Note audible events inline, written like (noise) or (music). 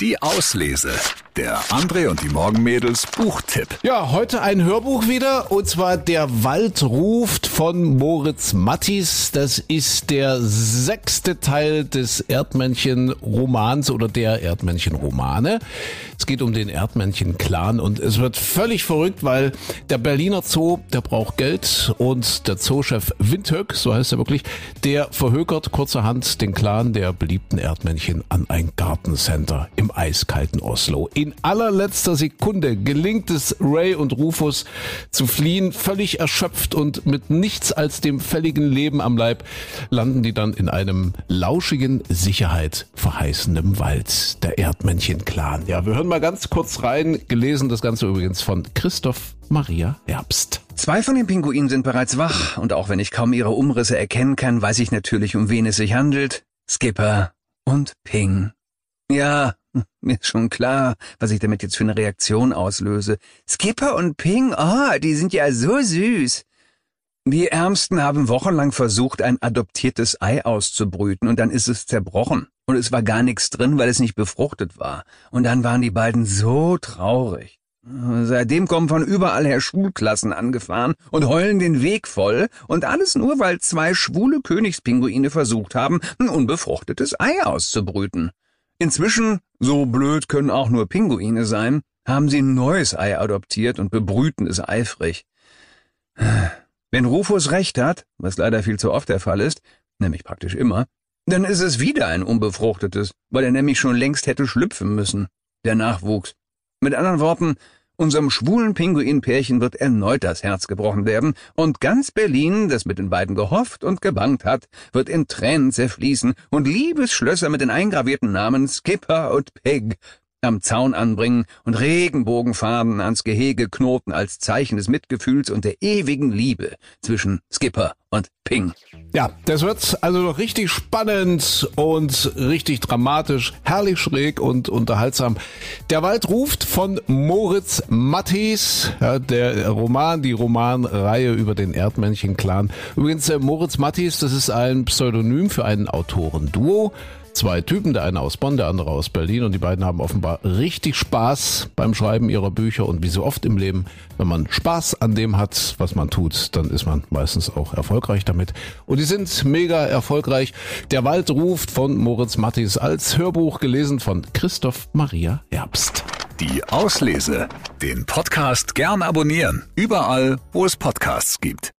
Die Auslese. Der André und die Morgenmädels Buchtipp. Ja, heute ein Hörbuch wieder und zwar Der Wald ruft von Moritz Mattis. Das ist der sechste Teil des Erdmännchen-Romans oder der Erdmännchen-Romane. Es geht um den Erdmännchen-Clan und es wird völlig verrückt, weil der Berliner Zoo, der braucht Geld und der Zoochef Windhoek, so heißt er wirklich, der verhökert kurzerhand den Clan der beliebten Erdmännchen an ein Gartencenter im eiskalten Oslo. In allerletzter Sekunde gelingt es Ray und Rufus zu fliehen, völlig erschöpft und mit nichts als dem fälligen Leben am Leib landen die dann in einem lauschigen, Sicherheit verheißenden Wald, der Erdmännchen-Clan. Ja, wir hören mal ganz kurz rein, gelesen das Ganze übrigens von Christoph Maria Herbst. Zwei von den Pinguinen sind bereits wach, und auch wenn ich kaum ihre Umrisse erkennen kann, weiß ich natürlich, um wen es sich handelt. Skipper und Ping. Ja, (laughs) mir ist schon klar, was ich damit jetzt für eine Reaktion auslöse. Skipper und Ping, ah, oh, die sind ja so süß. Die Ärmsten haben wochenlang versucht, ein adoptiertes Ei auszubrüten, und dann ist es zerbrochen. Und es war gar nichts drin, weil es nicht befruchtet war. Und dann waren die beiden so traurig. Seitdem kommen von überall her Schulklassen angefahren und heulen den Weg voll, und alles nur, weil zwei schwule Königspinguine versucht haben, ein unbefruchtetes Ei auszubrüten. Inzwischen, so blöd können auch nur Pinguine sein, haben sie ein neues Ei adoptiert und bebrüten es eifrig. Wenn Rufus recht hat, was leider viel zu oft der Fall ist, nämlich praktisch immer, dann ist es wieder ein unbefruchtetes, weil er nämlich schon längst hätte schlüpfen müssen, der Nachwuchs. Mit anderen Worten, Unserem schwulen Pinguinpärchen wird erneut das Herz gebrochen werden, und ganz Berlin, das mit den beiden gehofft und gebangt hat, wird in Tränen zerfließen und Liebesschlösser mit den eingravierten Namen Skipper und Peg am Zaun anbringen und Regenbogenfarben ans Gehege knoten als Zeichen des Mitgefühls und der ewigen Liebe zwischen Skipper und Ping. Ja, das wird also noch richtig spannend und richtig dramatisch, herrlich schräg und unterhaltsam. Der Wald ruft von Moritz Mattis, der Roman, die Romanreihe über den Erdmännchen-Clan. Übrigens, äh, Moritz Mattis, das ist ein Pseudonym für einen Autorenduo zwei Typen, der eine aus Bonn, der andere aus Berlin und die beiden haben offenbar richtig Spaß beim Schreiben ihrer Bücher und wie so oft im Leben, wenn man Spaß an dem hat, was man tut, dann ist man meistens auch erfolgreich damit. Und die sind mega erfolgreich. Der Wald ruft von Moritz Mattis als Hörbuch gelesen von Christoph Maria Herbst. Die Auslese. Den Podcast gern abonnieren. Überall, wo es Podcasts gibt.